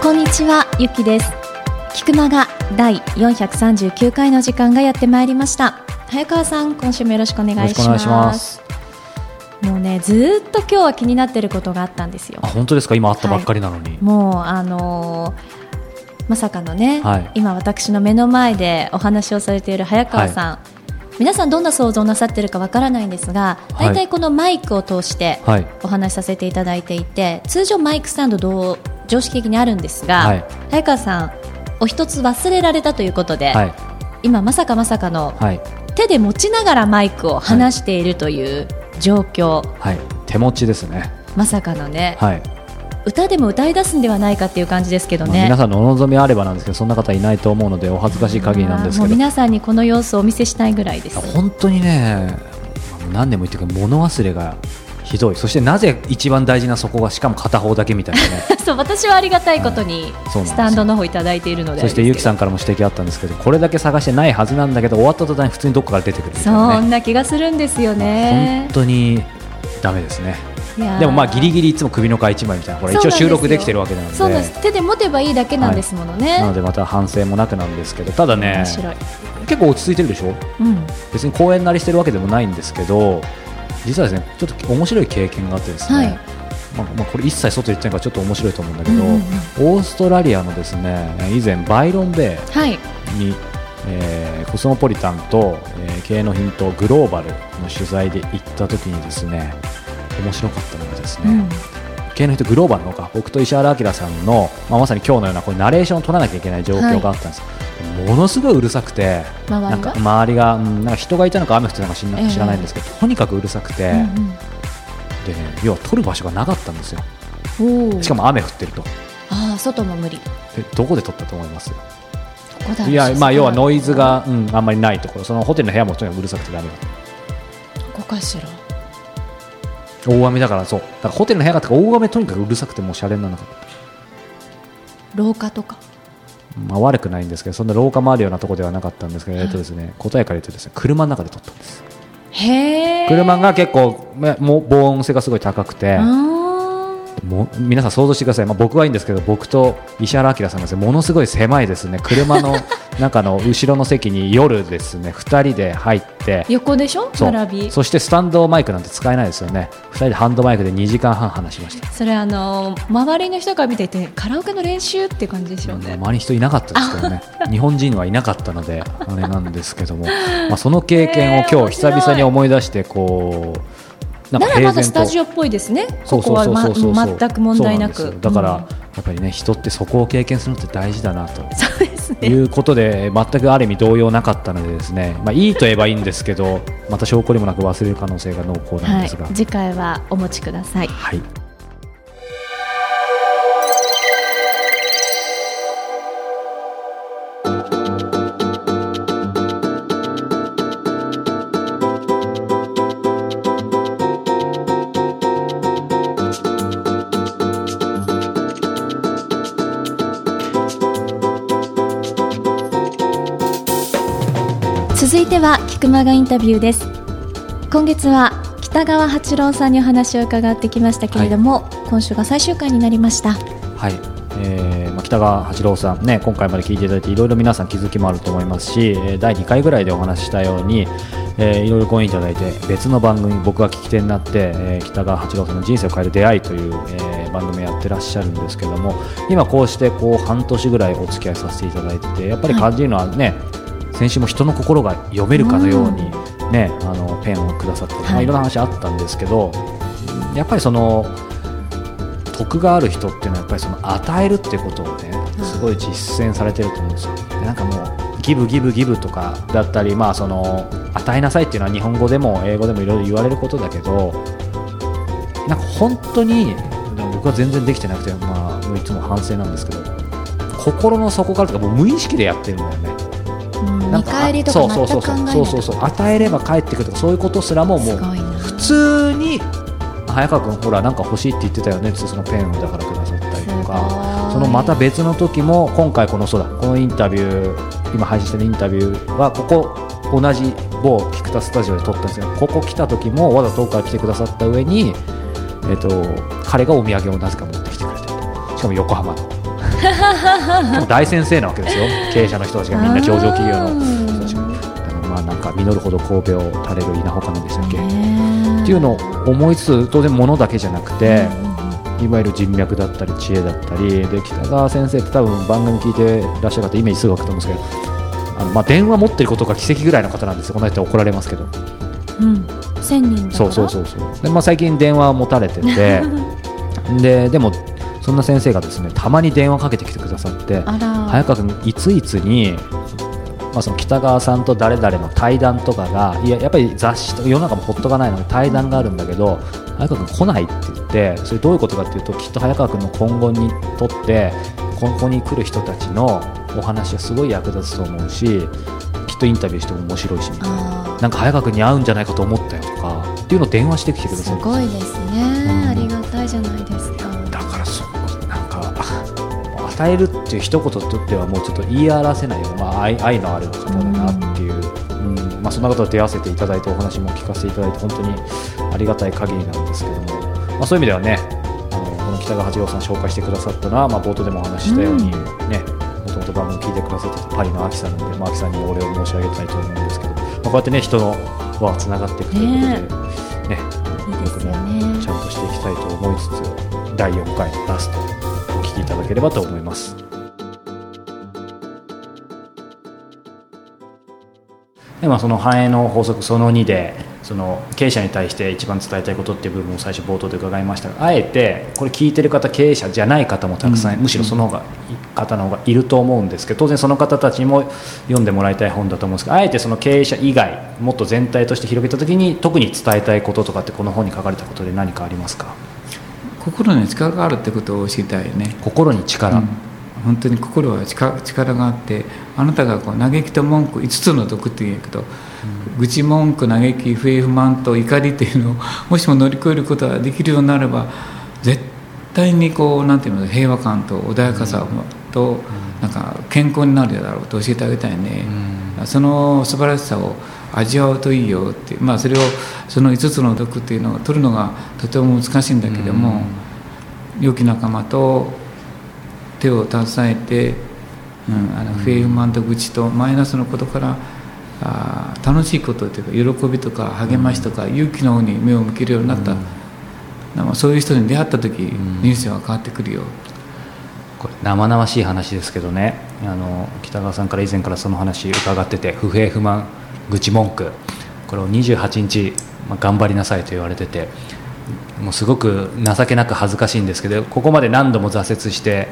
こんにちは、ゆきです。菊間が第439回の時間がやってまいりました。早川さん、今週もよろしくお願いします。もうね、ずーっと今日は気になってることがあったんですよ。あ。本当ですか？今あったばっかりなのに、もうあのーまさかのね、はい。今私の目の前でお話をされている早川さん、皆さんどんな想像なさってるかわからないんですが、はい。大体このマイクを通してはい。お話しさせていただいていて、通常マイクスタンド同常識的にあるんですが、はい。早川さんお一つ忘れられたということで、はい。今まさかまさかのはい手で持ちながらマイクを離しているという状況、はい。手持ちですね。まさかのね、はい、歌でも歌い出すんではないかっていう感じですけどね。まあ皆さんのお望みあればなんですけどそんな方いないと思うのでお恥ずかしい限りなんですけど。皆さんにこの様子をお見せしたいぐらいです。本当にねまあ何年も言ってるけど物忘れがひどい。そしてなぜ一番大事なそこがしかも片方だけみたいなね。そう私はありがたいことにスタンドの方いただいているのでそしてゆきさんんからも指摘あったんですけどこれだけ探してないはずなんだけど終わった途端に普通にどっかから出てくるみたいそなね。んな気がするんですよね。本。当にダメですね。でもまあギリギリいつも首の皮一枚みたいなこれ一応収録できてるわけなので。そうなんです。手で持てばいいだけなんですものね。なのでまた反省もなくなんですけどただね。結構落ち着いてるでしょ？うん。別に公演なりしてるわけでもないんですけど実はですねちょっと面白い経験があってですね、はいまあまあ、これ一切外言ってないからちょっと面白いと思うんだけど、うんうんオーストラリアのですね以前バイロンベはい。イに、えーコスモポリタンと、えー経営のヒントグローバルの取材で行った時にですね面白かったのがですね、うん。経営のヒントグローバルのか僕と石原明さんの、まあ、まさに今日のようなこうナレーションを取らなきゃいけない状況があったんです、ものすごいうるさくて周りが？なんか周りが、うんなんか人がいたのか雨降ってたのか知らええ。知らないんですけど、とにかくうるさくて、うんうん。でね、要は撮る場所がなかったんですよ。しかも雨降ってると。ああ外も無理。こでどこで撮ったと思います？いや、まあ、要はノイズが、うん、あんまりないところ。そのホテルの部屋もとにかくうるさくてダメだここかしら。大雨だからそう。だからホテルの部屋が大雨とにかくうるさくてもうシャレにならなかった。廊下とか。まあ、悪くないんですけどそんな廊下もあるようなところではなかったんですけど、えっとですね、答えから言うとですね車の中で撮ったんです。車が結構、ね、もう防音性がすごい高くてもう皆さん想像してください、まあ、僕はいいんですけど僕と石原明さんがですねものすごい狭いですね。車の 中の後ろの席に夜ですね。2人で入って横でしょ？並び。そしてスタンドマイクなんて使えないですよね。2人でハンドマイクで2時間半話しました。それあの周りの人から見ていてカラオケの練習って感じでしょうね。周りに人いなかったですけどね。日本人はいなかったのであれなんですけども、まあ、その経験を 今日久々に思い出してこうならまだスタジオっぽいですね。そここはま全く問題なく。なだから、うんやっぱりね人ってそこを経験するのって大事だなとそうですね。いうことで全くある意味動揺なかったのでですね、まあ、いいと言えばいいんですけどまた証拠にもなく忘れる可能性が濃厚なんはいですが、。次回はお持ちください。はいは菊間がインタビューです。今月は北川八郎さんにお話を伺ってきましたけれども、今週が最終回になりました。はいえーまあ、北川八郎さん、ね、今回まで聞いていただいていろいろ皆さん気づきもあると思いますし、えー第2回ぐらいでお話ししたように、えーいろいろご縁いただいて別の番組僕が聞き手になって、えー北川八郎さんの人生を変える出会いという、えー番組をやってらっしゃるんですけども今こうしてこう半年ぐらいお付き合いさせていただいててやっぱり感じるのはね、先週も人の心が読めるかのように、ね、あのペンをくださって、まあ、はいいろんな話あったんですけどやっぱりその徳がある人っていうのはやっぱりその与えるっていうことをねすごい実践されてると思うんですよ。でなんかもうギブギブギブとかだったり、まあ、その与えなさいっていうのは日本語でも英語でもいろいろ言われることだけどなんか本当にでも僕は全然できてなくて、まあ、いつも反省なんですけど心の底からとかもう無意識でやってるんだよね。見返りとかそうそうそうそう。与えれば返ってくるとかそういうことすらももう普通に早川君ほらなんか欲しいって言ってたよねってそのペンをだからくださったりとか。そのまた別の時も今回このそうだこのインタビュー今配信してるインタビューはここ同じ某キクタスタジオで撮ったんですけどここ来た時もわざと遠くから来てくださった上に、えーと、彼がお土産をなぜか持ってきてくれてしかも横浜の 大先生なわけですよ。経営者の人たちがみんな上場企業の人たちが。まあなんか実るほど神戸を垂れる稲穂かなんでしたっけ。っていうのを思いつつ当然物だけじゃなくて、いわゆる人脈だったり知恵だったりで北川先生って多分番組聞いてらっしゃる方イメージすぐ湧くと思うんですけどあのまあ電話持ってることが奇跡ぐらいの方なんですよ。この人怒られますけど。うん、1000人そうそうそうそう。で、まあ、最近電話持たれてて。ででもそんな先生がですねたまに電話かけてきてくださって早川君いついつに、まあ、その北川さんと誰々の対談とかがいややっぱり雑誌とか世の中もほっとかないので対談があるんだけど早川君来ないって言ってそれどういうことかっていうときっと早川君の今後にとってここに来る人たちのお話はすごい役立つと思うしきっとインタビューしても面白いしみたいな。なんか早川君に合うんじゃないかと思ったよとかっていうのを電話してきてくださるすごいですね、うん、ありがたいじゃないです与えるっていう一言とってはもうちょっと言い表せないような、まあ、愛愛のある方だなっていう、うん、まあ、そんなこと出会わせていただいてお話も聞かせていただいて本当にありがたい限りなんですけども、まあ、そういう意味ではねあのこの北川八郎さん紹介してくださったのは、まあ、冒頭でもお話ししたようにね、もともと番組聞いてくださってたパリのアキさんなんで、まあ、アキさんにお礼を申し上げたいと思うんですけど、まあ、こうやってね人の輪つながっていくということでね、ね僕もちゃんとしていきたいと思いつつ第4回のラストきいただければと思います。でまあ、その反映の法則その2でその経営者に対して一番伝えたいことっていう部分を最初冒頭で伺いましたがあえてこれ聞いてる方経営者じゃない方もたくさん、うん、むしろその方が方の方がいると思うんですけど当然その方たちにも読んでもらいたい本だと思うんですがあえてその経営者以外もっと全体として広げた時に特に伝えたいこととかってこの本に書かれたことで何かありますか？心に力があるってことを知りたいね。心に力、うん。本当に心は力があってあなたがこう嘆きと文句5つの毒っていうんやけど、うん、愚痴文句嘆き不平不満と怒りっていうのを もしも乗り越えることができるようになれば絶対にこうなんていうの平和感と穏やかさと、うん、なんか健康になるだろうと教えてあげたいね、うん、その素晴らしさを味わうといいよってまあそれをその5つの毒っていうのを取るのがとても難しいんだけども、良き仲間と手を携えて、うん、あの不平不満と愚痴とマイナスのことからあ楽しいことというか喜びとか励ましとか勇気の方に目を向けるようになった、うん、そういう人に出会った時、うん、人生は変わってくるよ。これ生々しい話ですけどねあの北川さんから以前からその話伺ってて不平不満愚痴文句これを28日、まあ、頑張りなさいと言われててもうすごく情けなく恥ずかしいんですけどここまで何度も挫折して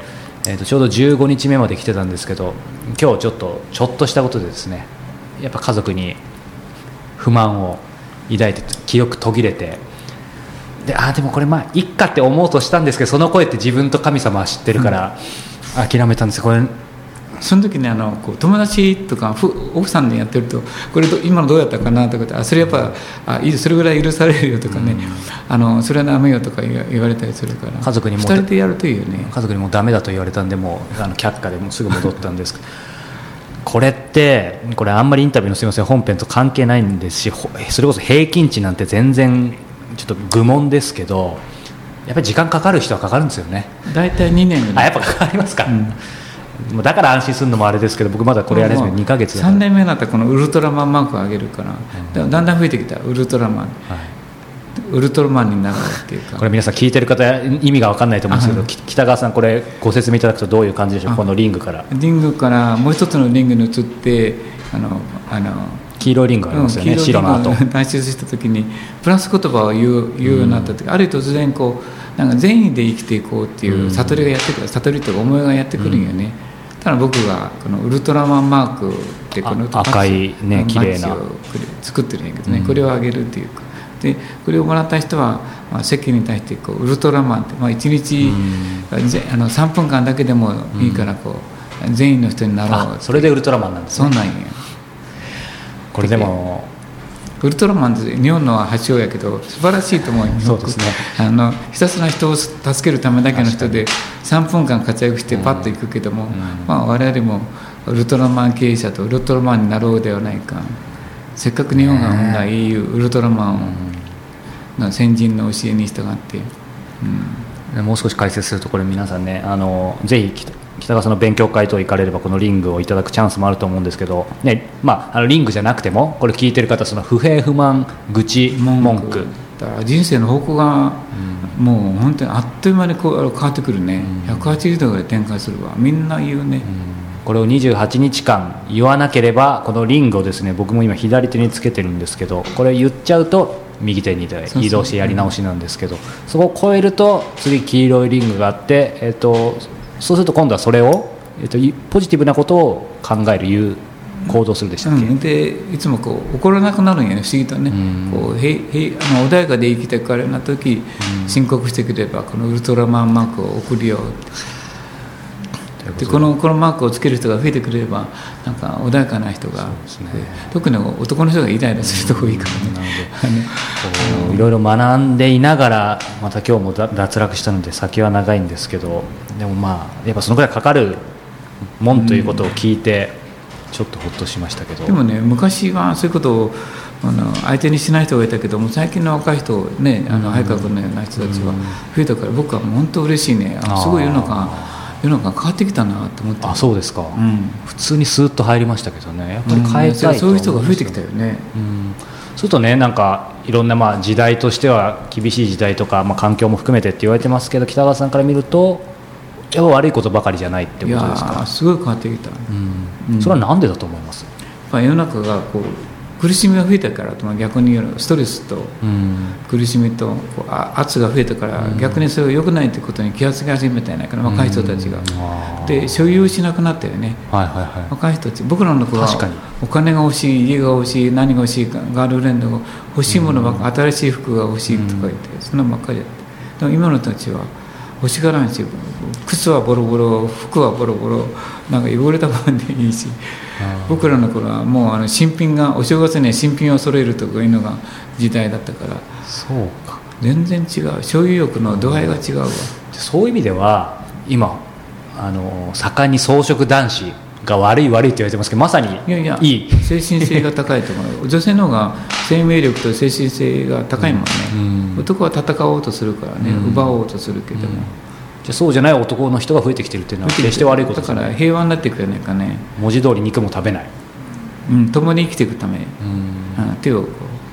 えー、とちょうど15日目まで来てたんですけど今日ちょっとちょっとしたことでですねやっぱ家族に不満を抱いて記憶途切れてであでもこれまあいっかって思うとしたんですけどその声って自分と神様は知ってるから諦めたんですこれその時にあのこう友達とか奥さんでやってるとこれ今のどうやったかなとかあそれやっぱあそれぐらい許されるよとかね、うん、あのそれはダメよとか言われたりするから。家族にも2人でやるといいよね。家族にもダメだと言われたんでもうあの却下でもうすぐ戻ったんですけど。これってこれあんまりインタビューのすみません本編と関係ないんですしそれこそ平均値なんて全然ちょっと愚問ですけどやっぱり時間かかる人はかかるんですよね。大体2年あやっぱかかりますか、うんだから安心するのもあれですけど僕まだこれやり始めて2か月3年目になったらこのウルトラマンマークを上げるから、うん、だんだん増えてきたウルトラマン、はい、ウルトラマンになるっていうか。これ皆さん聞いてる方意味が分かんないと思うんですけど北川さんこれご説明いただくとどういう感じでしょう？このリングから。リングからもう一つのリングに移ってあのあの黄色いリングありますよね、うん、白の後。脱出した時にプラス言葉を言う言うようになった時、うん、ある日突然こうなんか善意で生きていこうっていう悟りがやってくる悟りとか思いがやってくるんよね、うんただ僕がこのウルトラマンマークってこの赤いね綺麗な。作ってるんやけどね、うん、これをあげるっていうか。でこれをもらった人は、まあ、世間に対してこうウルトラマンって、まあ、1日、うん、あの3分間だけでもいいからこう、善意の人になろうそれでウルトラマンなんですね。そうなんや。これでもウルトラマンって日本の発祥やけど素晴らしいと思うよ。そうですね。あのひたすら人を助けるためだけの人で3分間活躍してパッと行くけども、まあ、我々もウルトラマン経営者とウルトラマンになろうではないか。せっかく日本が生んだ英雄ウルトラマンを、の先人の教えに従って、うん、もう少し解説するとこれ皆さんねあのぜひ北北川さんの勉強会等行かれればこのリングをいただくチャンスもあると思うんですけど、ねまあ、あのリングじゃなくてもこれ聞いてる方その不平不満愚痴文句。だから人生の方向がもう本当にあっという間にこう変わってくるね、180度ぐらい展開するわ。みんな言うね、これを28日間言わなければこのリングをですね僕も今左手につけてるんですけどこれ言っちゃうと右手に移動してやり直しなんですけどそこを超えると次黄色いリングがあって、えっとそうすると今度はそれを、えっといポジティブなことを考える言う行動するでしたっけ、うん、でいつもこう怒らなくなるんやね。不思議とね、うん。こうへいへいあの穏やかで生きてくれな時、申告してくればこのウルトラマンマークを送るよ。でこのこのマークをつける人が増えてくれればなんか穏やかな人が、特に男の人がイライラすると多いからね。こういろいろ学んでいながらまた今日もだ脱落したので先は長いんですけどでもまあやっぱそのぐらいかかるもんということを聞いてちょっとほっとしましたけど、でもね昔はそういうことをあの相手にしない人がいたけども最近の若い人ねあの早川君のような人たちは増えたから僕は本当嬉しいね。あのすごい世の中世の中変わってきたなと思って。あそうですか、うん。普通にスーッと入りましたけどね。やっぱり変えたいとうんそういう人が増えてきたよよね。うん。そうするとねなんかいろんなまあ時代としては厳しい時代とか、まあ、環境も含めてって言われてますけど北川さんから見るとやっぱ悪いことばかりじゃないってことですか？ーすごい変わってきた、うん。それはなんでだと思います、まあ、世の中がこう苦しみが増えたからと、まあ、逆に言うのストレスとうん。苦しみとこうあ圧が増えたから、逆にそれが良くないということに気がつき始めたんやないかな若い人たちが、で所有しなくなったよね。はいはいはい。若い人たち僕らの子はお金が欲しい家が欲しい何が欲しいかガールフレンドが欲しいものばっか、新しい服が欲しいとか言って、そんなばっかりやって。でも今の人たちは欲しがらんし靴はボロボロ服はボロボロなんか汚れたもんでいいし。僕らの頃はもうあの新品がお正月には新品を揃えるとかいうのが時代だったから。そうか。全然違う。所有欲の度合いが違うわ、そういう意味では今あの盛んに草食男子が悪い悪いって言われてますけどまさにいやいやいい。精神性が高いと思う。女性の方が生命力と精神性が高いもんね、うん。男は戦おうとするからね、うん。奪おうとするけども、じゃあそうじゃない男の人が増えてきてるっていうのは決して悪いことだから平和になっていくじゃないかね、文字通り肉も食べない、うん、共に生きていくため、うん。うん手をこ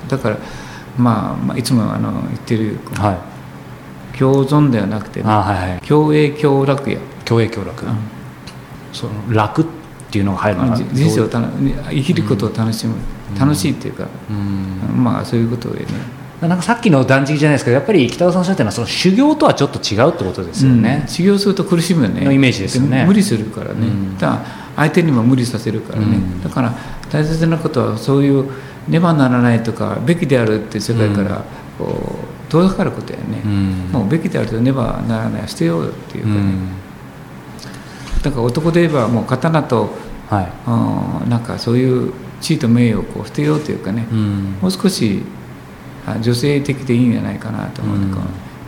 う。だから、まあ、まあいつもあの言ってるはい。共存ではなくて、ね、あはいはい。共栄共楽や、共栄共楽、その楽っていうのが入るか人生をたの生きることを楽しむ、楽しいっていうか、うん。まあそういうことでね。なんかさっきの断食じゃないですけどやっぱり北川さんおっしゃってるのはその修行とはちょっと違うってことですよね。うん、修行すると苦しむよね。のイメージですよね。無理するからね、うん。だ相手にも無理させるからね、うん。だから大切なことはそういうねばならないとかべきであるって世界からこう遠ざかることやね、うん。もうべきであるとねばならないは捨てようよっていうかね、うん。だから男で言えばもう刀とはい。なんかそういう地位と名誉をこう捨てようというかね、うん。もう少しあ女性的でいいんじゃないかなと思う、うん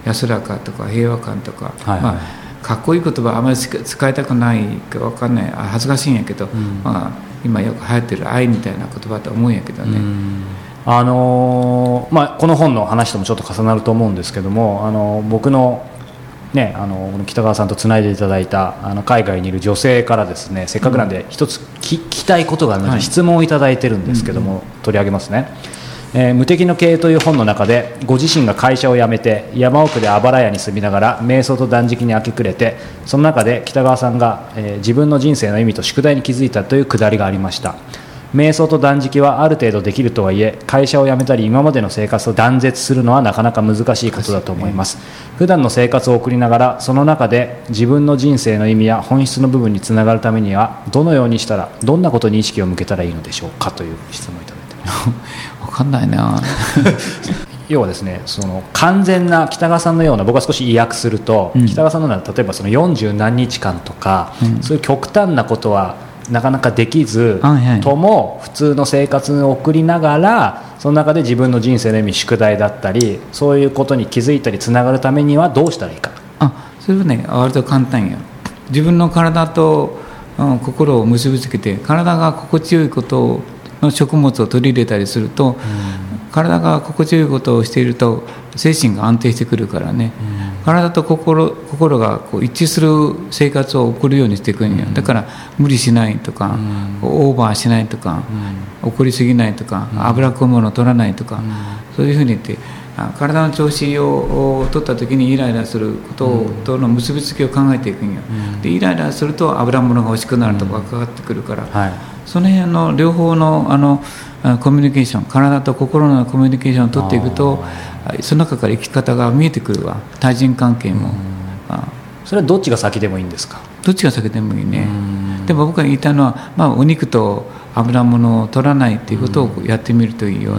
安らかとか平和感とか、はい。はいまあ、かっこいい言葉あまり使使いたくないか分かんないあ恥ずかしいんやけど、ん。まあ、今よく流行ってる愛みたいな言葉と思うんやけどね、うん。あのーまあ、この本の話ともちょっと重なると思うんですけども、あの僕の,、ね、あの北川さんとつないでいただいたあの海外にいる女性からですねせっかくなんで一つ聞聞きたいことがあるので、はい。質問をいただいてるんですけども、取り上げますね。えー無敵の経営という本の中でご自身が会社を辞めて山奥であばら屋に住みながら瞑想と断食に明け暮れてその中で北川さんが、えー自分の人生の意味と宿題に気づいたというくだりがありました瞑想と断食はある程度できるとはいえ会社を辞めたり今までの生活を断絶するのはなかなか難しいことだと思います、普段の生活を送りながらその中で自分の人生の意味や本質の部分につながるためにはどのようにしたらどんなことに意識を向けたらいいのでしょうかという質問をいただいてます。分かんないな要はですねその完全な北川さんのような僕は少し意訳すると、うん。北川さんのような例えばその40何日間とか、うん。そういう極端なことはなかなかできずはいはい。とも普通の生活を送りながらその中で自分の人生の意味宿題だったりそういうことに気づいたりつながるためにはどうしたらいいか。あそれはね。割と簡単よ。自分の体と、うん心を結びつけて体が心地よいことの食物を取り入れたりすると、体が心地よいことをしていると精神が安定してくるからね、体と心心がこう一致する生活を送るようにしていくんよ、だから無理しないとか、オーバーしないとか、怒りすぎないとか、脂っこいものを取らないとか、そういうふうに言ってあ体の調子をを取った時にイライラすることとの結びつきを考えていくんよ、でイライラすると油物が欲しくなるとかかかってくるから、はい。その辺の両方のあのあコミュニケーション体と心のコミュニケーションを取っていくとあその中から生き方が見えてくるわ。対人関係も、あそれはどっちが先でもいいんですか？どっちが避けてもいいね。でも僕が言いたいのは、まあ、お肉と油物を取らないっていうことをやってみるといいよ。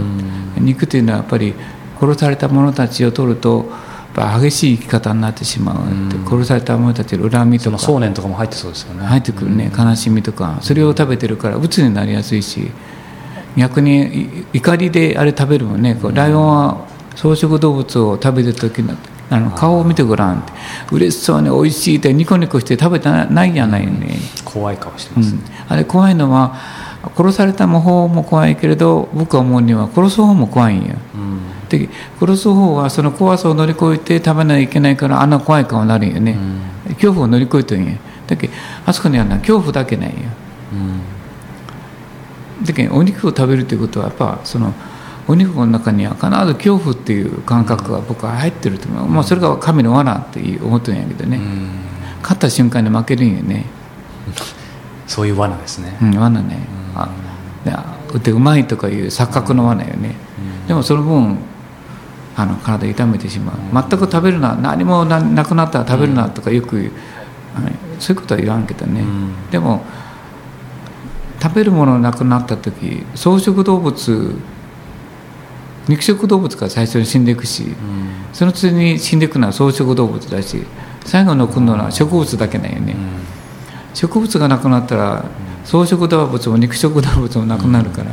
肉というのはやっぱり殺された者たちを取ると激しい生き方になってしまうって殺された者たちの恨みとか。想念とかも入ってそうですよね。入ってくるね悲しみとか。それを食べてるから鬱になりやすいし逆にい怒りであれ食べるもんね。こうライオンは草食動物を食べてる時のあの顔を見てごらんって。嬉しそうに美味しいってニコニコして食べてないやないよね、怖い顔してます、うん、あれ怖いのは殺された方も怖いけれど僕は思うには殺す方も怖いんや。うん。で殺す方はその怖さを乗り越えて食べないといけないからあんな怖い顔になるんよね、恐怖を乗り越えてるんや。だけどあそこには恐怖だけないんや。だけどお肉を食べるということはやっぱそのお肉の中には必ず恐怖っていう感覚が僕は入ってると思う、まあ、それが神の罠って思ってるんやけどね、勝った瞬間に負けるんよね、そういう罠ですね、うん、罠ね、あであでうまいとかいう錯覚の罠よね、でもその分あの体痛めてしまう、全く食べるな何もななくなったら食べるなとかよく言う、はいそういうことは言わんけどね、ん。でも食べるものがなくなった時草食動物肉食動物が最初に死んでいくし、その次に死んでいくのは草食動物だし最後残るのは植物だけなんよね、植物がなくなったら草食動物も肉食動物もなくなるから、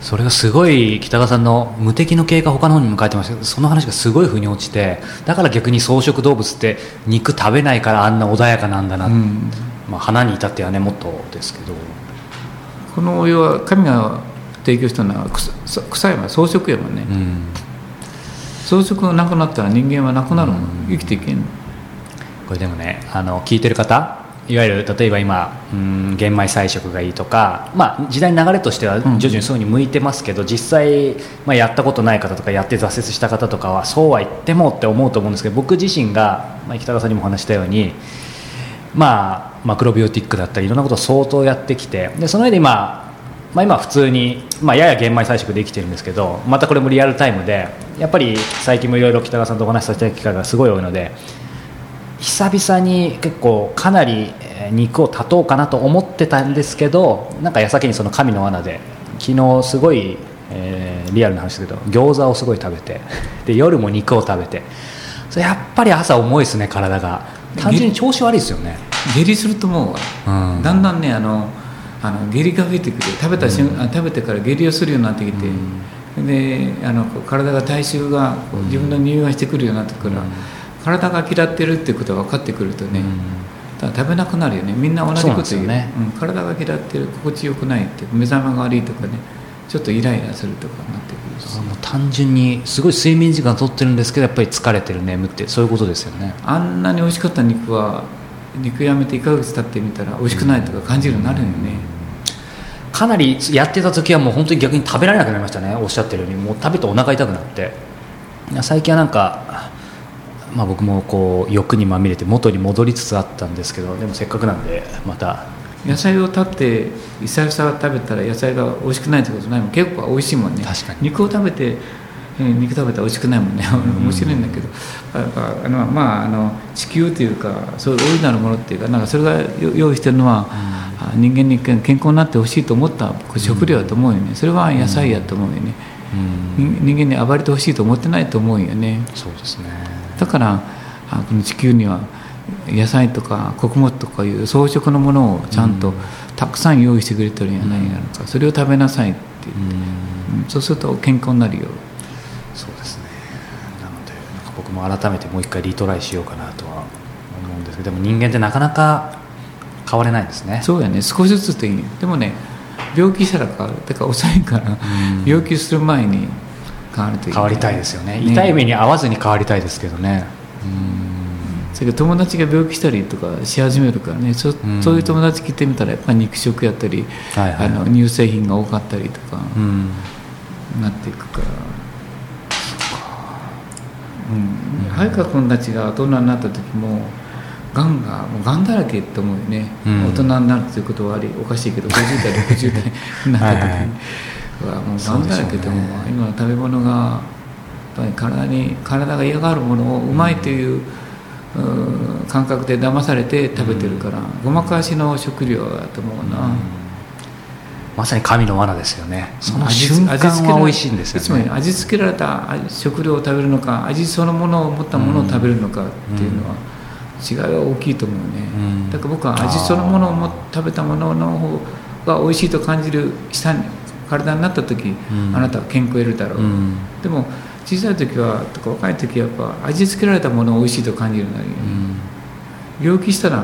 それがすごい北川さんの無敵の経過他の方にも書いてましたけどその話がすごい腑に落ちてだから逆に草食動物って肉食べないからあんな穏やかなんだな、うん。まあ、花に至ってはねもっとですけど。このお湯は神が提供したのは草草山草食やもんね、うん。草食がなくなったら人間はなくなるもん、生きていけんこれでもねあの聞いてる方いわゆる例えば今うん玄米菜食がいいとか、まあ、時代の流れとしては徐々にそういうふうに向いてますけど、実際、まあ、やったことない方とかやって挫折した方とかはそうは言ってもって思うと思うんですけど僕自身が、まあ、北川さんにもお話ししたように、まあ、マクロビオティックだったりいろんなことを相当やってきてでその上で今、まあ、今普通に、まあ、やや玄米菜食できてるんですけどまたこれもリアルタイムでやっぱり最近もいろいろ北川さんとお話しさせていただく機会がすごい多いので。久々に結構かなりえー肉を断とうかなと思ってたんですけどなんか矢先にその神の罠で昨日すごい、えーリアルな話ですけど餃子をすごい食べてで夜も肉を食べてそれやっぱり朝重いですね体が単純に調子悪いですよね下痢すると思うわ、うんだんだんねあのあの下痢が増えてくる食べた瞬、あ食べてから下痢をするようになってきて、であの体が体臭が自分の匂いがしてくるようになってくるから、体が嫌ってるっていうことが分かってくるとね、だから食べなくなるよね。みんな同じこと言う。ね。うん。体が嫌ってる心地よくないって目覚めが悪いとかねちょっとイライラするとかになってくるし。もう単純にすごい睡眠時間取ってるんですけどやっぱり疲れてる眠ってそういうことですよね。あんなに美味しかった肉は肉やめて1ヶ月経ってみたら美味しくないとか感じるようになるよね、かなりやってた時はもう本当に逆に食べられなくなりましたね。おっしゃってるように。もう食べてお腹痛くなって。最近はなんか、まあ、僕もこう欲にまみれて元に戻りつつあったんですけどでもせっかくなんでまた。野菜を立って久々食べたら野菜が美味しくないってことないもん。結構美味しいもんね。確かに。肉を食べて、えー肉食べたら美味しくないもんね。面白いんだけど。あのまああの地球というかそういう大いなるものっていうかなんかそれがよ用意してるのは、あ人間に健康になってほしいと思った食料だと思うよね。それは野菜やと思うよね、人人間に暴れてほしいと思ってないと思うよね。そうですね。だからあこの地球には野菜とか穀物とかいう装飾のものをちゃんとたくさん用意してくれてるんやないやろか、それを食べなさいって言って、うん。そうすると健康になるよそうですねなのでなんか僕も改めてもう一回リトライしようかなとは思うんですけどでも人間ってなかなか変われないんですね。そうやね。少しずつでいい。でもね病気したら変わる。だから遅いから、病気する前に変わるといい、変わりたいですよね。痛い目に遭わずに変わりたいですけどね。それから友達が病気したりとかし始めるからね。そ,、うん。そういう友達聞いてみたらやっぱり肉食やったり、はいはい。あの乳製品が多かったりとかうん。なっていくから。うん、早川君たちが大人になった時もがんがもうがんだらけって思うよね、うん。大人になるということはありおかしいけど50代60代になった時はいはいもうがんだらけでもそううね。今の食べ物がやっぱり体に体が嫌がるものをうまいという,、うん。感覚で騙されて食べてるから、ごまかしの食料だと思うな。まさに神の罠ですよね。その味瞬間味付けらは美味しいんですよね。つまり味付けられた味食料を食べるのか味そのものを持ったものを食べるのかっていうのは違いは大きいと思うね、うん。だから僕は味そのものをも食べたものの方が美味しいと感じる下に体になった時、うん。あなたは健康を得るだろう、うん。でも小さい時はとか若い時はやっぱ味付けられたものを美味しいと感じるように病気したらや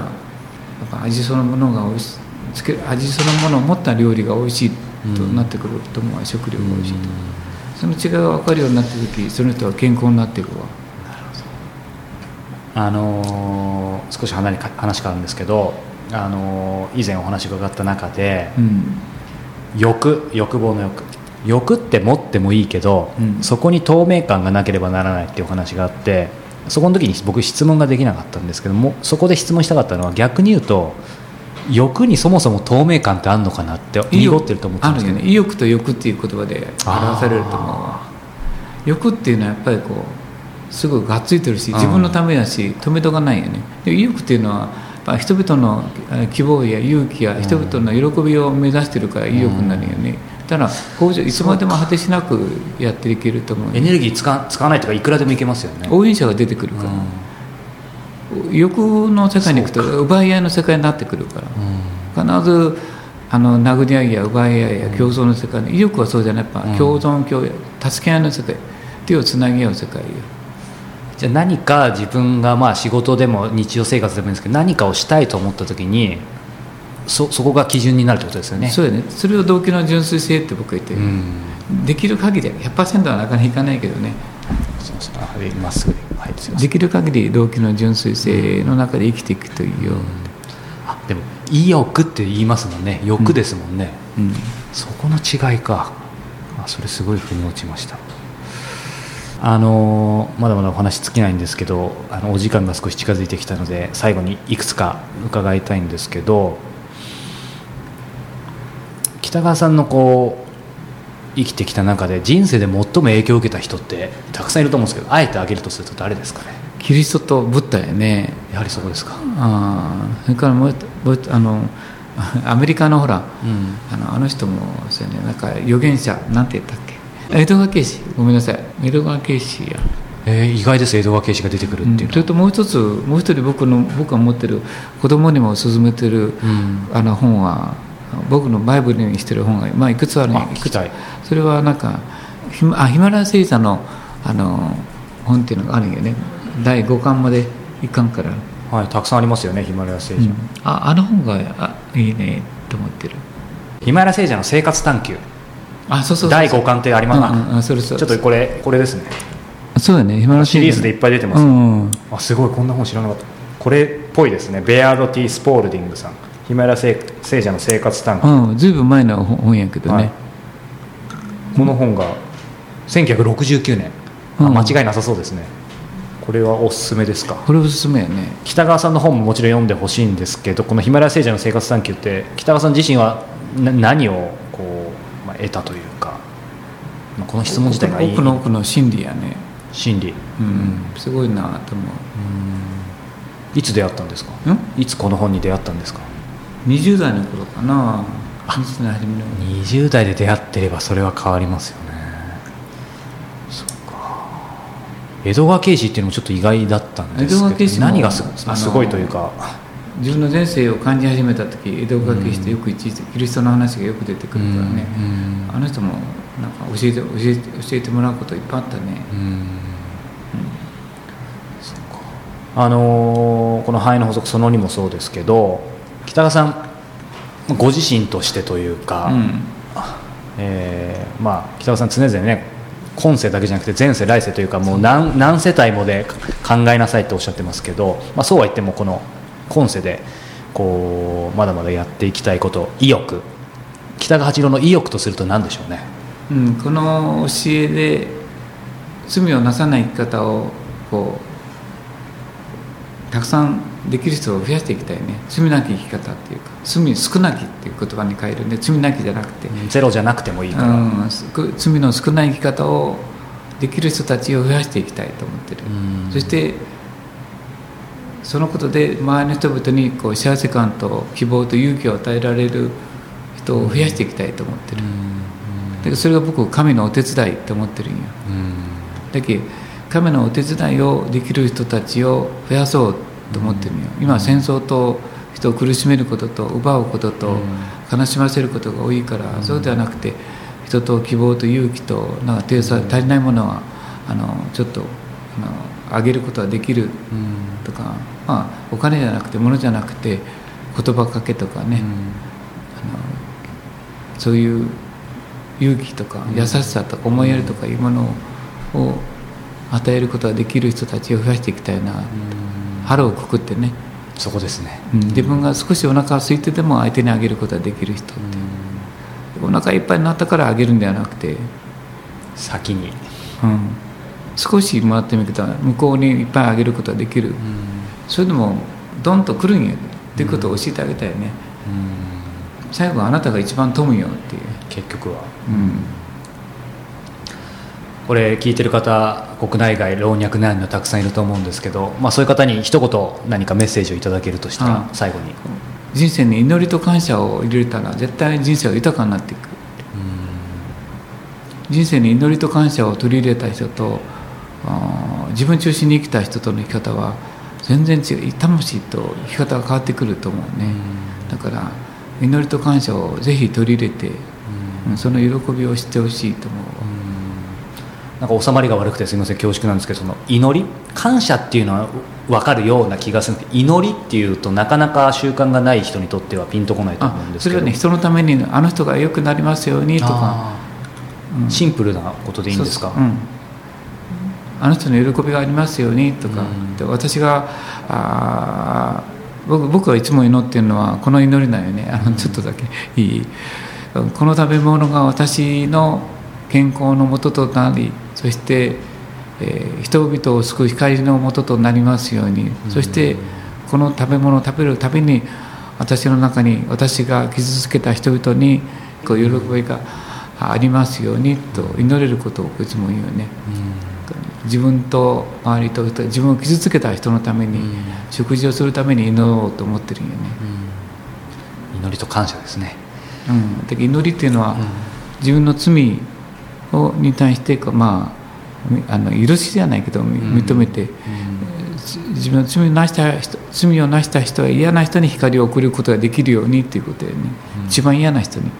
っぱ味そのものが美味しいつけ味そのものを持った料理が美味しいとなってくると思う、食料が美味しいと、その違いが分かるようになった時その人は健康になっていくわ。あのー少し話変わるんですけど、あのー以前お話伺った中でうん。欲欲望の欲。欲って持ってもいいけど、うん。そこに透明感がなければならないっていうお話があってそこの時に僕質問ができなかったんですけどもそこで質問したかったのは逆に言うと欲にそもそも透明感ってあるのかなって濁ってると思ってあるんですけど、ね。意欲と欲っていう言葉で表されると思うわ。欲っていうのはやっぱりこうすぐがっついてるしうん。自分のためだし止めどかないよね。で意欲っていうのは人々のえ希望や勇気や人々の喜びを目指してるから意欲になるよね、だからこういつまでも果てしなくやっていけると思うよエネルギー使使わないとかいくらでもいけますよね。応援者が出てくるから、うん欲の世界に行くと奪い合いの世界になってくるから。うん。必ずあの殴り合いや奪い合いや競争の世界に意欲はそうじゃない。やっぱうん。共存共栄助け合いの世界。手をつなぎ合う世界よ。じゃあ何か自分がまあ仕事でも日常生活でもいいんですけど何かをしたいと思った時にそそこが基準になるってことですよね。そうやね。それを動機の純粋性って僕は言ってる、うん。できる限り100%はなかなかいかないけどね。そうそう。まっすぐではい。できる限り動機の純粋性の中で生きていくといいよ、あでも意欲って言いますもんね。欲ですもんね、うん。そこの違いか。あそれすごい腑に落ちました。あのーまだまだお話尽きないんですけどあのお時間が少し近づいてきたので最後にいくつか伺いたいんですけど北川さんのこう生きてきた中で人生で最も影響を受けた人ってたくさんいると思うんですけどあえて挙げるとすると誰ですかね？キリストとブッダやね。やはりそこですか、ああそれからもうあの アメリカのほらうん、あのあの人もそうやね。なんか預言者なんて言ったっけ？江戸川慶史ごめんなさい。江戸川慶史や、えー意外です。江戸川慶史が出てくるっていうのは、それともう一つもう一人僕の僕が持ってる子供にも勧めてる、うん。あの本は僕のバイブルにしてる本が、まあ、いくつあるんやあ聞きたいそれはなんかヒマあヒマラヤ星座のあの本っていうのがあるんよね。第5巻までいかんから、はい、たくさんありますよねヒマラヤ星座、ああの本があいいねと思ってる。ヒマラヤ星座の生活探求。あそうそうそう第5巻ってありますか、うんうんうんそれそれ。ちょっとこれこれですね。そうだねヒマラヤシリーズでいっぱい出てます、うんうん。あすごいこんな本知らなかった。これっぽいですね。ベアード・ティ・スポールディングさんヒマラヤ星星座の生活探求、うん、ずいぶん前の本本やけどね、はい。この本が1969年、あうん。間違いなさそうですね。これはおすすめですか？これおすすめやね。北川さんの本ももちろん読んでほしいんですけどこのヒマラヤ星座の生活探求って北川さん自身はな何をこう、まあ、得たというか、まあ、この質問自体がいい。奥の奥の真理やね。心理。うん、すごいなと思いつ出会ったんですか？う。ん？いつこの本に出会ったんですか？20代の頃かな。20代初めの20代で出会ってればそれは変わりますよね。そうか。江戸川慶史っていうのもちょっと意外だったんですけど何がすごいというか。自分の前世を感じ始めた時江戸川慶史ってよく一時キリストの話がよく出てくるからね、あの人もなんか教えて教えて教えてもらうこといっぱいあったね、あのーこの肺の補足その2もそうですけど北川さんご自身としてというか、うん。えーまあ、北川さん常々ね今世だけじゃなくて前世来世というかもう何何世帯もで考えなさいっておっしゃってますけど、まあ、そうは言ってもこの今世でこうまだまだやっていきたいこと意欲北川八郎の意欲とすると何でしょうね？うん、この教えで罪をなさない生き方をこうたくさんできる人を増やしていきたいね。罪なき生き方っていうか罪少なきっていう言葉に変えるんで罪なきじゃなくて、ゼロじゃなくてもいいから、うん、罪の少ない生き方をできる人たちを増やしていきたいと思ってる、うん。そしてそのことで周りの人々にこう幸せ感と希望と勇気を与えられる人を増やしていきたいと思ってる、だけどそれが僕神のお手伝いって思ってるんよ。だけど神のお手伝いをできる人たちを増やそうと思ってるんよ今は戦争と人を苦しめることと奪うことと悲しませることが多いから、そうではなくて人と希望と勇気となんか足りないものはあのちょっとあのあげることはできるとか、まあ、お金じゃなくて物じゃなくて言葉かけとかね、あのそういう勇気とか優しさとか思いやりとかいうものを与えることができる人たちを増やしていきたいな、腹をくくってね、そこですね。うん。自分が少しお腹が空いてでも相手にあげることができる人って、お腹いっぱいになったからあげるんではなくて、先に。うん、少しもらってみると向こうにいっぱいあげることができる、それでもドンと来るんやっていうことを教えてあげたいね、最後はあなたが一番富むよっていう、結局は。うんこれ聞いてる方国内外老若男女たくさんいると思うんですけど、まあ、そういう方に一言何かメッセージをいただけるとしたらうん。最後に。人生に祈りと感謝を入れたら絶対人生は豊かになっていく。人生に祈りと感謝を取り入れた人と自分中心に生きた人との生き方は全然違う。魂と生き方が変わってくると思うね。だから祈りと感謝をぜひ取り入れて、うんその喜びを知ってほしいと思うなんか収まりが悪くてすみません。恐縮なんですけどその祈り感謝っていうのは分かるような気がするんですけど祈りっていうとなかなか習慣がない人にとってはピンとこないと思うんあですけど。それはね人のためにあの人が良くなりますようにとか。うんシンプルなことでいいんですか？あの人の喜びがありますようにとか、うん。で私があー僕僕はいつも祈ってるのはこの祈りなんよね。あのちょっとだけいい。この食べ物が私の健康のもととなりそして、えー人々を救う光のもととなりますように、そしてこの食べ物を食べるたびに私の中に私が傷つけた人々にこう喜びがありますようにと祈れることをいつも言うよね。自分と周りと自分を傷つけた人のために食事をするために祈ろうと思ってるんよね。祈りと感謝ですね。うん、だけど祈りっていうのは自分の罪をに対してまあみあの許しじゃないけどみ認めて、じ自分の罪をなした人罪をなした人は嫌な人に光を送ることができるようにっていうことでね、一番嫌な人に。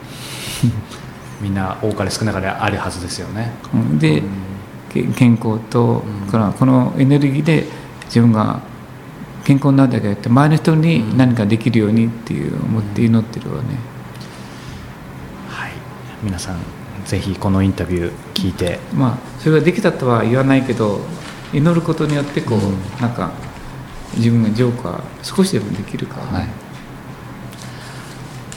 みんな多かれ少なかれあるはずですよね。うん。で、け健康と、このこのエネルギーで自分が健康になるだけじゃなくて周りの人に何かできるようにっていう思って祈ってるわね、はい。皆さんぜひこのインタビュー聞いて。まあそれができたとは言わないけど祈ることによってこう、うん。なんか自分が浄化少しでもできるかはい。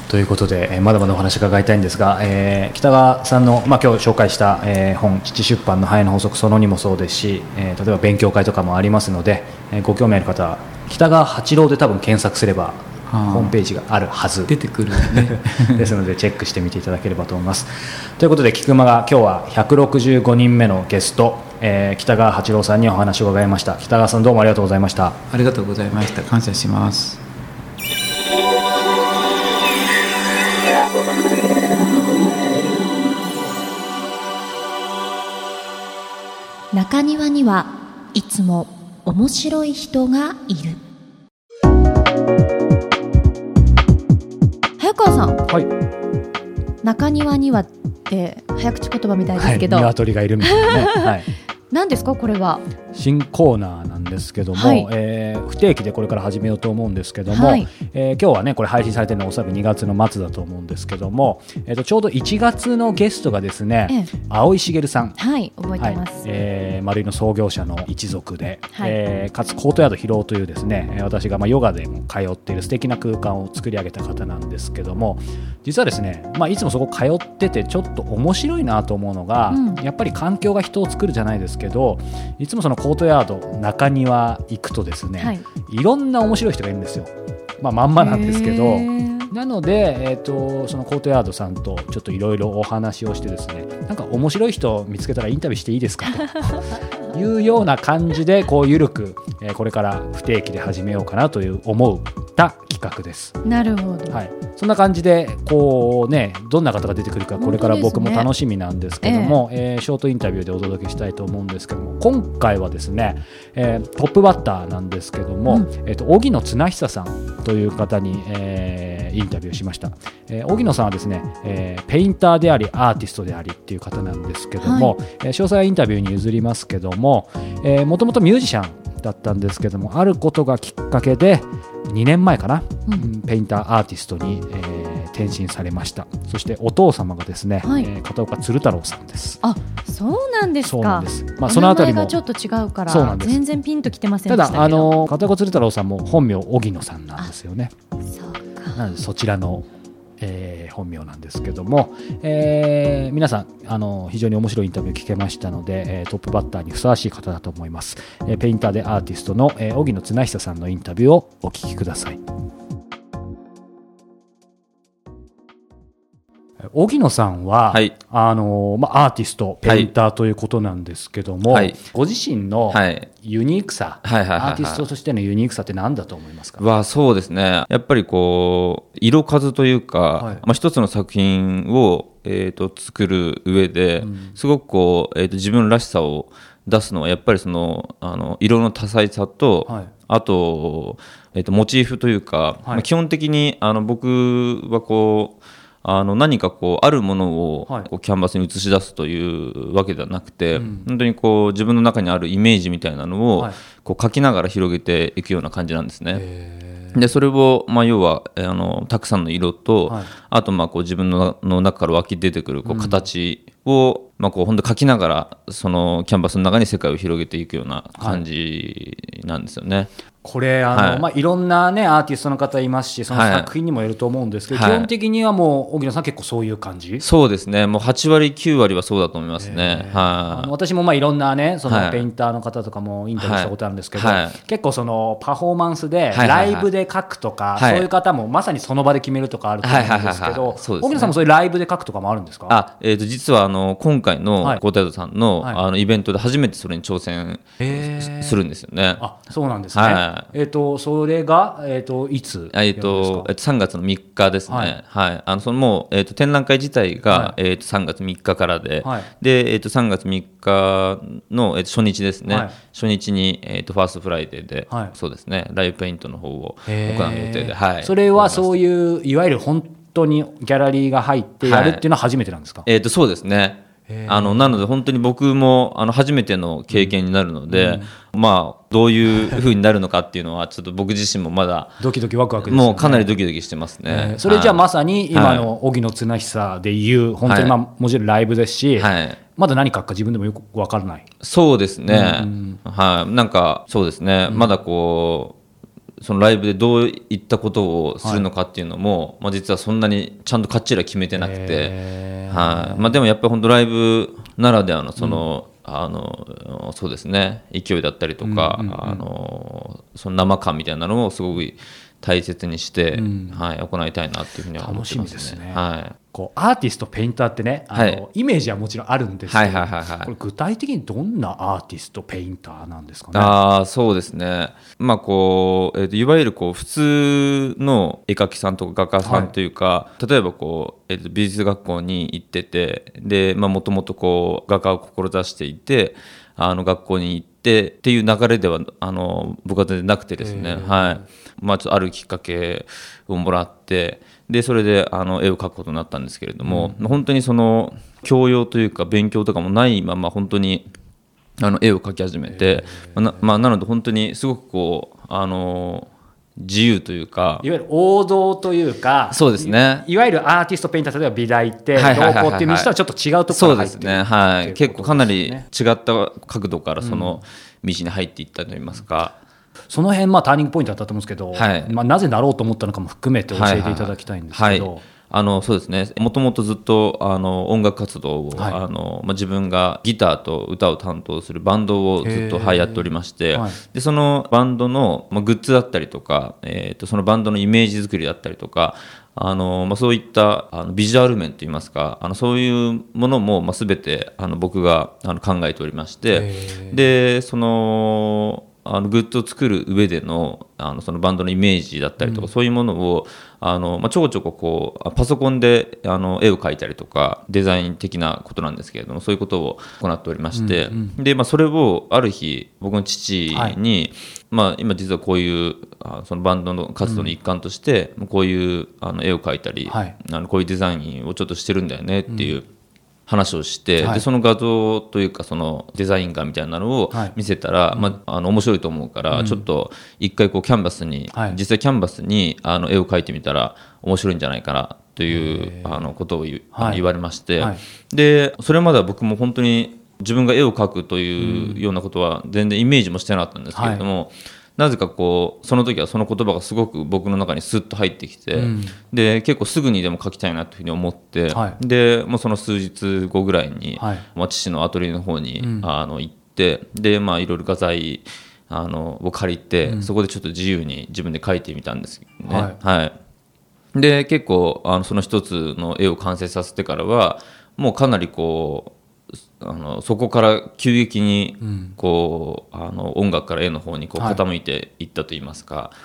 ということで、えーまだまだお話伺いたいんですが、えー北川さんの、まあ、今日紹介した、えー本父出版の「ハエの法則」その2もそうですし、えー例えば勉強会とかもありますので、えーご興味ある方は北川八郎で多分検索すればホームページがあるはず。出てくるよね。ですのでチェックしてみていただければと思います。ということで菊間が今日は165人目のゲスト、えー北川八郎さんにお話を伺いました。北川さんどうもありがとうございました。ありがとうございました。感謝します。中庭にはいつも面白い人がいる早川さん。はい。中庭にはって早口言葉みたいではいすけど、鶏がいるみたいなね、はい、何ですかこれは？新コーナーですけども、はい。えー不定期でこれから始めようと思うんですけども、はい。えー今日はねこれ配信されてるのはおそらく2月の末だと思うんですけども、えー、とちょうど1月のゲストがですね、ええ。青井茂さん。はい覚えはいてます、えー、丸井の創業者の一族で、はい。えーかつコートヤード広尾というですねえー私がまあヨガでも通っている素敵な空間を作り上げた方なんですけども実はですね、まあ、いつもそこ通っててちょっと面白いなと思うのが、うん。やっぱり環境が人を作るじゃないですけどいつもそのコートヤード中庭行くとですね、はいい、ろんな面白い人がいるんですよ。まあ、まんまなんですけど。なので、えー、とそのコートヤードさんとちょっといろいろお話をしてですねなんか面白い人見つけたらインタビューしていいですかというような感じでこう緩く、えーこれから不定期で始めようかなという思った企画です。なるほど、はい、そんな感じでこうねどんな方が出てくるかこれから僕も楽しみなんですけども、えーショートインタビューでお届けしたいと思うんですけども今回はですね、えートップバッターなんですけども、うん。えー、と荻野綱久さんという方に、えーインタビューしました、えー荻野さんはですね、えーペインターでありアーティストでありっていう方なんですけども、えー詳細はインタビューに譲りますけどももともとミュージシャンだったんですけどもあることがきっかけで2年前かな、うん。うんペインターアーティストに、えー転身されました。そしてお父様がですね、はい。えー片岡鶴太郎さんです。あそうなんですか。そうなんです、まあ、おそのあたりもちょっと違うから全然ピンときてませんただあの片岡鶴太郎さんも本名荻野さんなんですよね。そちらの、えー本名なんですけども、えー皆さんあの非常に面白いインタビュー聞けましたので、えトップバッターにふさわしい方だと思います、えペインターでアーティストの、えー荻野綱久さんのインタビューをお聞きください。荻野さんは、はい。あのまあ、アーティストペインターということなんですけども、はい。ご自身のはい。ユニークさ、はいアーティストとしてのユニークさって何だと思いますか、はそうですね。やっぱりこう色数というか、はい。まあ、一つの作品を、えー、と作る上で、すごくこう、えー、と自分らしさを出すのはやっぱりそのあの色の多彩さと、はい。あと,、えー、とモチーフというか、まあ基本的にあの僕はこうあの何かこうあるものをはい。こうキャンバスに映し出すというわけではなくて、本当にこう自分の中にあるイメージみたいなのをはい。こう書きながら広げていくような感じなんですね。でそれを、まあ、要はえーあのたくさんの色と、はい。あとまあこう自分のの中から湧き出てくるこう形を、まあ、こう本当書きながらそのキャンバスの中に世界を広げていくような感じなんですよね。これあの、はい。いまあ、いろんな、ね、アーティストの方いますしそのはい。作品にもよると思うんですけど、はい。基本的にはもう荻野さん結構そういう感じ？そうですね。もう8割9割はそうだと思いますね。は私もまあいろんなねそのはい。ペインターの方とかもインタビューしたことあるんですけど、はい。はい結構そのパフォーマンスではい。はい。はい。ライブで書くとか、はい。そういう方もまさにその場で決めるとかあると思うんですけはい。はい。はい。ど荻野さんもそういうライブで書くとかもあるんですか？あえー、と実はあの今回のはい。ゴータイドさんの,、はい。あのイベントで初めてそれに挑戦するんですよね。あそうなんですね、はい。えっ、とそれが、えっといつえっと、えっと3月の3日ですね、ははい。いあのそのもう、えっと、展覧会自体が、はい。えっと3月3日からで、はい。でえっと3月3日の、えっと初日ですね、はい。初日に、えっと First Friday で、はい。そうですね、ライブペイントの方を行う予定で、はい、それはうそういういわゆる本当にギャラリーが入ってやるっていうのは初めてなんですか、えっとそうですね。あのなので本当に僕もあの初めての経験になるので、まあどういうふうになるのかっていうのはちょっと僕自身もまだドキドキワクワクね。もうかなりドキドキしてますえね。ー。それじゃあはいまさに今の荻野綱久でいう本当にまあもちろんライブですし、はい。まだ何書くか自分でもよく分からない。そうですね、はい、なんかそうですね、まだこうそのライブでどういったことをするのかっていうのも、まあ、実はそんなにちゃんとかっちりは決めてなくて、はい。まあ、でもやっぱり本当ライブならではのその、あのそうですね。勢いだったりとか、あのその生感みたいなのをすごく大切にして、はい、行いたいなっていうふうには思ってますね。楽しみですね。はいこうアーティストペインターってねあの、はい。イメージはもちろんあるんですけど、具体的にどんなアーティストペインターなんですかね？ああそうですね、まあこうえーといわゆるこう普通の絵描きさんとか画家さんというか、例えばこうえっと、美術学校に行っててでもともとこう画家を志していてあの学校に行ってっていう流れではあの僕は全然なくてですね、はい。まあ、ちょっとあるきっかけをもらってでそれであの絵を描くことになったんですけれども、うん、本当にその教養というか勉強とかもないまま本当にあの絵を描き始めて、まあなまあ、なので本当にすごくこうあの自由というかいわゆる王道というかそうですね。いわゆるアーティストペインター例えば美大ってどうこうっていう道とはちょっと違うところそうですね。はい。結構かなり違った角度からその道に入っていったといいますか、うん、その辺まあターニングポイントだったと思うんですけど、はい、まあ、なぜなろうと思ったのかも含めて教えていただきたいんですけど、はい。はいはいあのそうですね。もともとずっとあの音楽活動を、はい、あのまあ、自分がギターと歌を担当するバンドをずっと、はい、やっておりまして、はい、でそのバンドの、まあ、グッズだったりとか、えーと、そのバンドのイメージ作りだったりとかあのまあ、そういったあのビジュアル面といいますかあのそういうものも、まあ、全てあの僕があの考えておりましてでそのあのグッズを作る上でのあのそのバンドのイメージだったりとか、うん、そういうものをあの、まあ、ちょこちょここうパソコンであの絵を描いたりとかデザイン的なことなんですけれどもそういうことを行っておりまして、うんうん、でまあ、それをある日僕の父に、はい、まあ、今実はこういうあそのバンドの活動の一環として、こういうあの絵を描いたり、はい、あのこういうデザインをちょっとしてるんだよねっていう。話をして、はい、でその画像というかそのデザイン画みたいなのを見せたら、はい、まあ、あの面白いと思うから、うん、ちょっと一回こうキャンバスに、はい、実際キャンバスにあの絵を描いてみたら面白いんじゃないかなというあのことを言,、言われまして、でそれまでは僕も本当に自分が絵を描くというようなことは全然イメージもしてなかったんですけれども、なぜかこうその時はその言葉がすごく僕の中にスッと入ってきて、うん、で結構すぐにでも書きたいなというふうに思って、はい、でもうその数日後ぐらいに、はい、まあ、父のアトリエの方に、うん、あの行ってでまあいろいろ画材あのを借りて、うん、そこでちょっと自由に自分で描いてみたんですね。はい、はい、で結構あのその一つの絵を完成させてからはもうかなりこうあのそこから急激にこう、うん、あの音楽から絵の方にこう傾いていったといいますか、はい、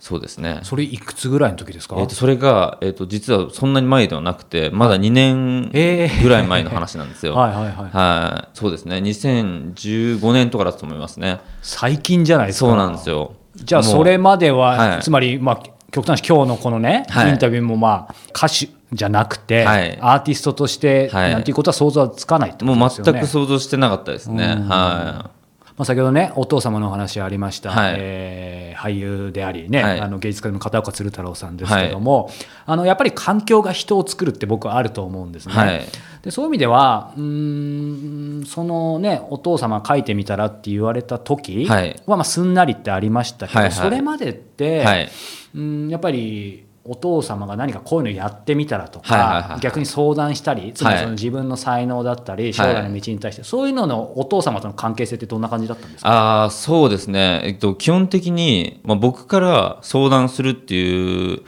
そうですね。それいくつぐらいの時ですか、えー、とそれが、えー、と実はそんなに前ではなくてまだ2年ぐらい前の話なんですよ。はいはいはい、はい、そうですね。2015年とかだと思いますね。最近じゃないですか。そうなんですよ。じゃあそれまでは、はい、つまりまあ極端に今日のこのね、インタビューもまあ歌手じゃなくて、はい、アーティストとしてなんていうことは想像はつかないってことですよね、もう全く想像してなかったですね。はい。まあ、先ほどねお父様のお話ありました、はい、えー、俳優でありね、はい、あの芸術家の片岡鶴太郎さんですけども、はい、あのやっぱり環境が人を作るって僕はあると思うんですね。はい、でそういう意味ではうんそのねお父様書いてみたらって言われた時は、まあ、すんなりってありましたけど、それまでって、はい、うんやっぱりお父様が何かこういうのやってみたらとか、逆に相談したりつまりその自分の才能だったり、将来の道に対して、そういうののお父様との関係性ってどんな感じだったんですか？あそうですね、えっと、基本的に、まあ、僕から相談するっていう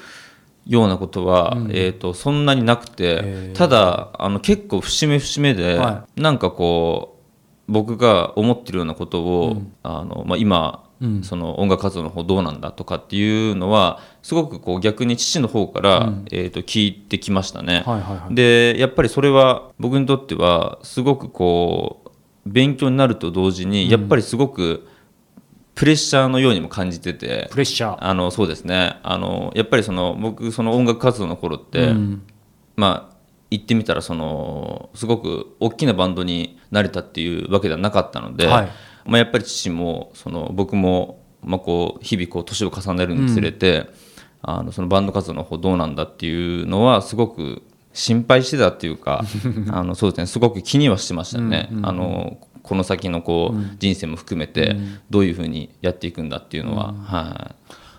ようなことは、うん、えーと、そんなになくてただあの結構節目節目で、はい、なんかこう僕が思ってるようなことを、うん、あのまあ、今その音楽活動の方どうなんだとかっていうのはすごくこう逆に父の方から、うん、えー、と聞いてきましたね。でやっぱりそれは僕にとってはすごくこう勉強になると同時に、やっぱりすごくプレッシャーのようにも感じててプレッシャー。あのそうですね。あのやっぱりその僕その音楽活動の頃って、うん、まあ行ってみたらそのすごく大きなバンドになれたっていうわけではなかったので。はいまあ、やっぱり父もその僕も、まあ、こう日々こう年を重ねるにつれて、うん、あのそのバンド活動の方どうなんだっていうのはすごく心配してたっていうか あのそうですねすごく気にはしてましたね。うんうんうん、あのこの先のこう、うん、人生も含めてどういうふうにやっていくんだっていうのは、うん、は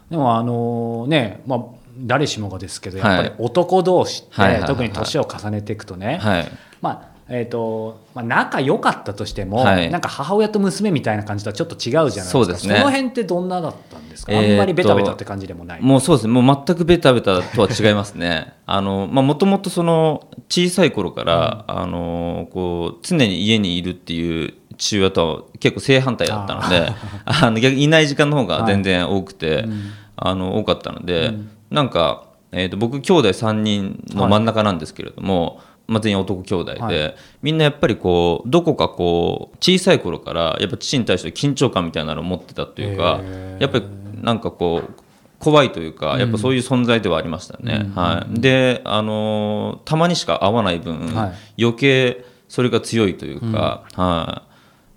い、でもあのね、まあ、誰しもがですけどやっぱり男同士って、はい、特に年を重ねていくとね、はい、まあえーとまあ、仲良かったとしても、はい、なんか母親と娘みたいな感じとはちょっと違うじゃないですか。そうですね、その辺ってどんなだったんですか、あんまりベタベタって感じでもない、もうそうですね。もう全くベタベタとは違いますね。もともと小さい頃から、うん、あのこう常に家にいるっていう父親とは結構正反対だったので あの逆にいない時間の方が全然多くて、はいあの多かったので、うん、なんかえー、と僕兄弟3人の真ん中なんですけれども、まあ、全員男兄弟で、はい。みんなやっぱりこうどこかこう小さい頃からやっぱ父に対して緊張感みたいなのを持ってたというかやっぱりなんかこう怖いというかやっぱそういう存在ではありましたね。はい、で、あのーたまにしか会わない分、はい。余計それが強いというか、は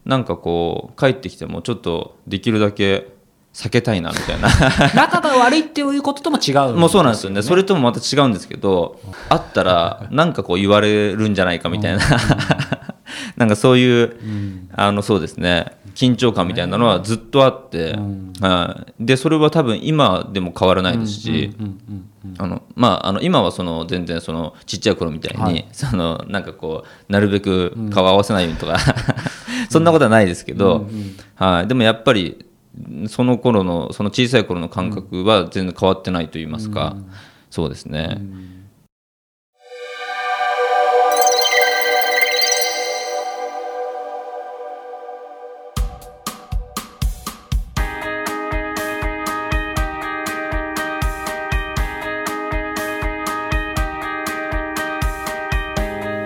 い、なんかこう帰ってきてもちょっとできるだけ避けたいなみたいな。仲が悪いっていうこととも違うもうそうなんですよね、それともまた違うんですけど、会ったら、なんかこう言われるんじゃないかみたいな、なんかそういう、あのそうですね、緊張感みたいなのはずっとあって、はい。でそれは多分今でも変わらないですし、あのまあ、あの今はその全然そのちっちゃい頃みたいに、はい。そのなんかこうなるべく顔合わせないようにとか、そんなことはないですけど、はい、でもやっぱりその頃のその小さい頃の感覚は全然変わってないと言いますか、そうですね、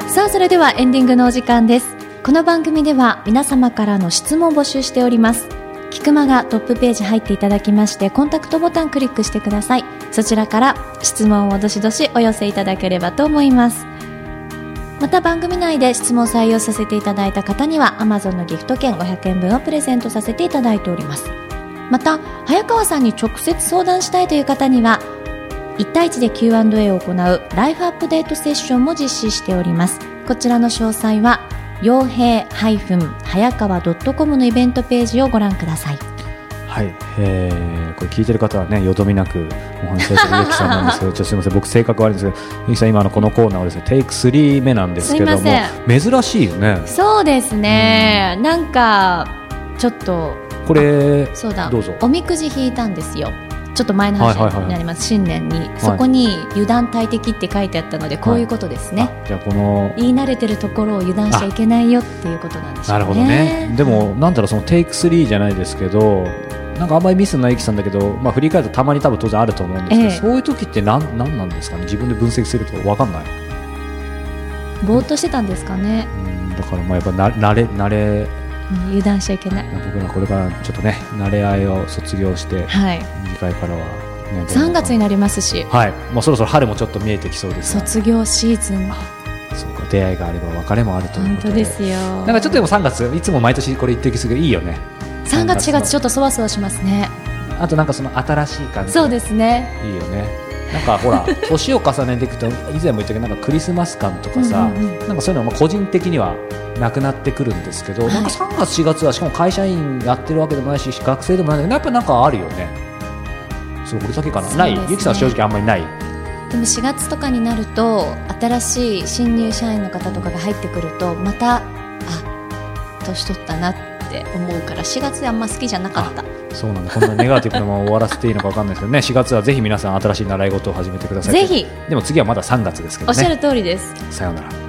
さあそれではエンディングのお時間です。この番組では皆様からの質問を募集しておりますクマがトップページ入っていただきましてコンタクトボタンクリックしてください。そちらから質問をどしどしお寄せいただければと思います。また番組内で質問を採用させていただいた方には Amazon のギフト券500円分をプレゼントさせていただいております。また早川さんに直接相談したいという方には1対1で Q&A を行うライフアップデートセッションも実施しております。こちらの詳細は傭兵早川 .com のイベントページをご覧ください。はい、えー、これ聞いてる方はね、よどみなくお話しされてるゆきさんなんですけど、ちょっとすみません、僕性格悪いんですけど、ゆきさん今のこのコーナーはですね、テイク3目なんですけども珍しいよね。そうですね、なんかちょっとこれ、そうだ。どうぞ。おみくじ引いたんですよちょっと前の話になります、新年に、そこに油断大敵って書いてあったのでこういうことですね、あじゃあこの言い慣れてるところを油断しちゃいけないよっていうことなんでしょうね。なるほどね。でも、なんだろう、そのテイク3じゃないですけど、なんかあんまりミスないゆきさんだけど、まあ、振り返るとたまに多分当然あると思うんですけど、ええ。そういう時ってなんなんなんですかね？自分で分析すると分かんない。ぼーっとしてたんですかね、うんだからまあやっぱな慣れ、慣れ、うん油断しちゃいけない。僕らこれからちょっとね、慣れ合いを卒業して、はい。次回からは、ね、3月になりますし。はい、もうそろそろ春もちょっと見えてきそうですが。卒業シーズンそうか出会いがあれば別れもあるという本ことで。当ですよ。なんかちょっとでも3月いつも毎年これ言ってるけどいいよね。3月4月ちょっっとそわそわしますね。とあとなんかその新しい感じそうですね。いいよねなんかほら年を重ねていくと以前も言ったけどなんかクリスマス感とかさ、うんうんなんかそういうのも個人的にはなくなってくるんですけど、はい。なんか3月4月はしかも会社員やってるわけでもないし学生でもない。んだけどやっぱなんかあるよね。そうこれだけかな、ない？ゆきさんは正直あんまりない？でも4月とかになると新しい新入社員の方とかが入ってくるとまたあ年取ったなって思うから4月あんま好きじゃなかった。そうなんだ。こんなネガティブなまま終わらせていいのか分かんないですけどね。4月はぜひ皆さん新しい習い事を始めてくださいぜひ。でも次はまだ3月ですけどね。おっしゃる通りです。さようなら